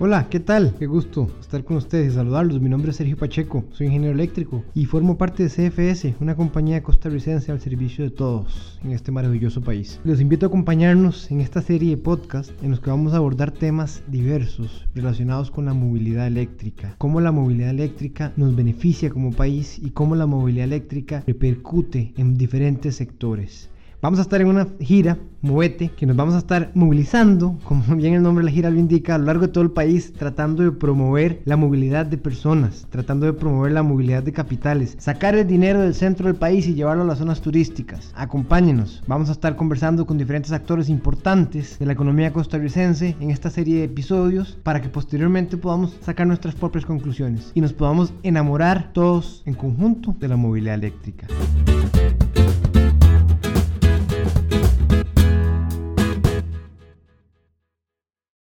Hola, ¿qué tal? Qué gusto estar con ustedes y saludarlos. Mi nombre es Sergio Pacheco, soy ingeniero eléctrico y formo parte de CFS, una compañía costarricense al servicio de todos en este maravilloso país. Los invito a acompañarnos en esta serie de podcast en los que vamos a abordar temas diversos relacionados con la movilidad eléctrica, cómo la movilidad eléctrica nos beneficia como país y cómo la movilidad eléctrica repercute en diferentes sectores. Vamos a estar en una gira, Movete, que nos vamos a estar movilizando, como bien el nombre de la gira lo indica, a lo largo de todo el país, tratando de promover la movilidad de personas, tratando de promover la movilidad de capitales, sacar el dinero del centro del país y llevarlo a las zonas turísticas. Acompáñenos, vamos a estar conversando con diferentes actores importantes de la economía costarricense en esta serie de episodios para que posteriormente podamos sacar nuestras propias conclusiones y nos podamos enamorar todos en conjunto de la movilidad eléctrica.